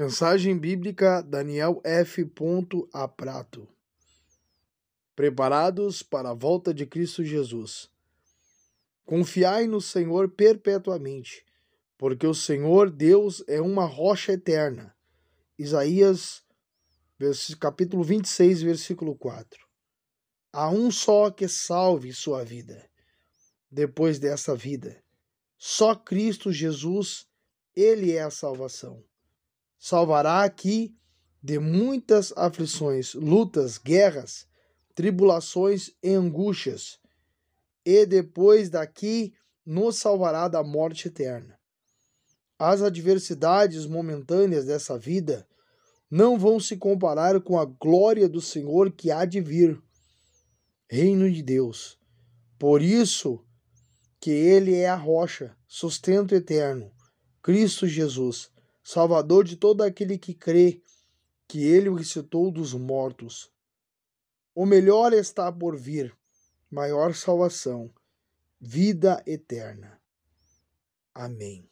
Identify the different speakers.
Speaker 1: Mensagem bíblica Daniel F. A Prato. Preparados para a volta de Cristo Jesus. Confiai no Senhor perpetuamente, porque o Senhor Deus é uma rocha eterna. Isaías, capítulo 26, versículo 4. Há um só que salve sua vida. Depois dessa vida, só Cristo Jesus, ele é a salvação salvará aqui de muitas aflições, lutas, guerras, tribulações e angústias, e depois daqui nos salvará da morte eterna. As adversidades momentâneas dessa vida não vão se comparar com a glória do Senhor que há de vir. Reino de Deus. Por isso que ele é a rocha, sustento eterno, Cristo Jesus Salvador de todo aquele que crê que ele o ressuscitou dos mortos. O melhor está por vir, maior salvação, vida eterna. Amém.